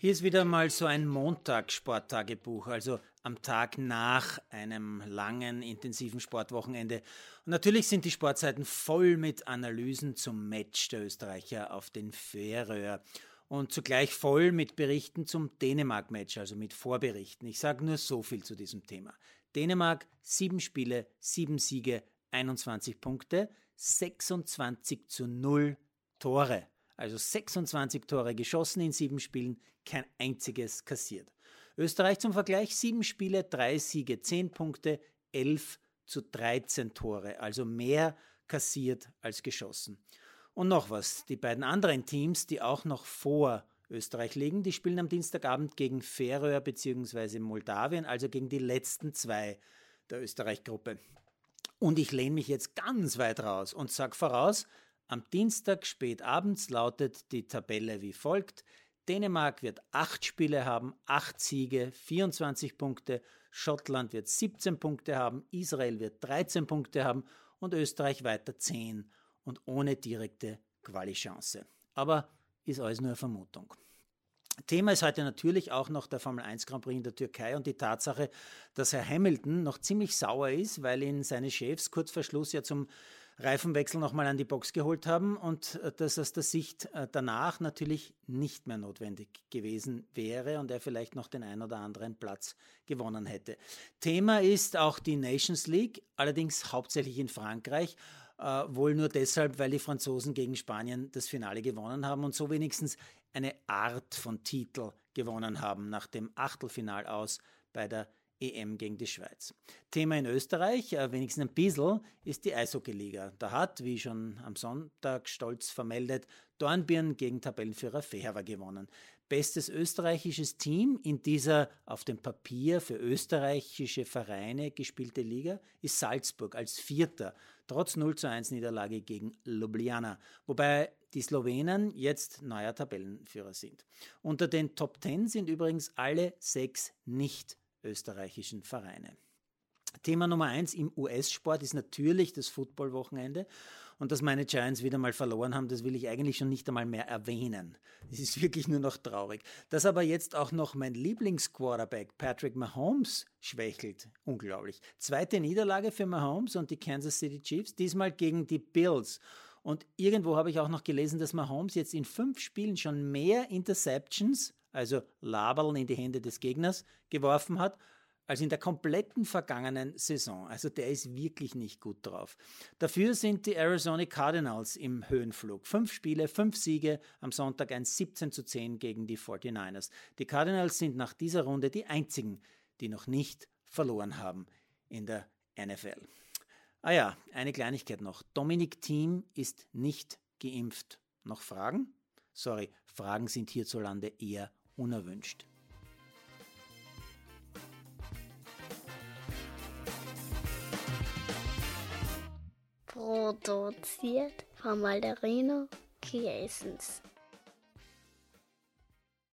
Hier ist wieder mal so ein Montag-Sporttagebuch, also am Tag nach einem langen, intensiven Sportwochenende. Und natürlich sind die Sportseiten voll mit Analysen zum Match der Österreicher auf den Färöer und zugleich voll mit Berichten zum Dänemark-Match, also mit Vorberichten. Ich sage nur so viel zu diesem Thema. Dänemark, sieben Spiele, sieben Siege, 21 Punkte, 26 zu 0 Tore. Also 26 Tore geschossen in sieben Spielen, kein einziges kassiert. Österreich zum Vergleich, sieben Spiele, drei Siege, zehn Punkte, elf zu 13 Tore, also mehr kassiert als geschossen. Und noch was, die beiden anderen Teams, die auch noch vor Österreich liegen, die spielen am Dienstagabend gegen Färöer bzw. Moldawien, also gegen die letzten zwei der Österreich-Gruppe. Und ich lehne mich jetzt ganz weit raus und sage voraus, am Dienstag spät abends lautet die Tabelle wie folgt. Dänemark wird acht Spiele haben, acht Siege, 24 Punkte. Schottland wird 17 Punkte haben, Israel wird 13 Punkte haben und Österreich weiter 10 und ohne direkte Quali-Chance. Aber ist alles nur eine Vermutung. Thema ist heute natürlich auch noch der Formel 1 Grand Prix in der Türkei und die Tatsache, dass Herr Hamilton noch ziemlich sauer ist, weil ihn seine Chefs kurz vor Schluss ja zum Reifenwechsel nochmal an die Box geholt haben und äh, das aus der Sicht äh, danach natürlich nicht mehr notwendig gewesen wäre und er vielleicht noch den ein oder anderen Platz gewonnen hätte. Thema ist auch die Nations League, allerdings hauptsächlich in Frankreich. Äh, wohl nur deshalb, weil die Franzosen gegen Spanien das Finale gewonnen haben und so wenigstens eine Art von Titel gewonnen haben nach dem Achtelfinal aus bei der EM gegen die Schweiz. Thema in Österreich, äh, wenigstens ein bisschen, ist die Eishockey-Liga. Da hat, wie schon am Sonntag stolz vermeldet, Dornbirn gegen Tabellenführer Feherwer gewonnen. Bestes österreichisches Team in dieser auf dem Papier für österreichische Vereine gespielte Liga ist Salzburg als Vierter, trotz 0 zu 1 Niederlage gegen Ljubljana, wobei die Slowenen jetzt neuer Tabellenführer sind. Unter den Top Ten sind übrigens alle sechs nicht österreichischen Vereine. Thema Nummer eins im US-Sport ist natürlich das Football-Wochenende. Und dass meine Giants wieder mal verloren haben, das will ich eigentlich schon nicht einmal mehr erwähnen. Das ist wirklich nur noch traurig. Dass aber jetzt auch noch mein Lieblingsquarterback Patrick Mahomes schwächelt, unglaublich. Zweite Niederlage für Mahomes und die Kansas City Chiefs, diesmal gegen die Bills. Und irgendwo habe ich auch noch gelesen, dass Mahomes jetzt in fünf Spielen schon mehr Interceptions also Laberl in die Hände des Gegners, geworfen hat, als in der kompletten vergangenen Saison. Also der ist wirklich nicht gut drauf. Dafür sind die Arizona Cardinals im Höhenflug. Fünf Spiele, fünf Siege, am Sonntag ein 17 zu 10 gegen die 49ers. Die Cardinals sind nach dieser Runde die einzigen, die noch nicht verloren haben in der NFL. Ah ja, eine Kleinigkeit noch. Dominik Thiem ist nicht geimpft. Noch Fragen? Sorry, Fragen sind hierzulande eher unerwünscht. Produziert von Malderino Kiesens.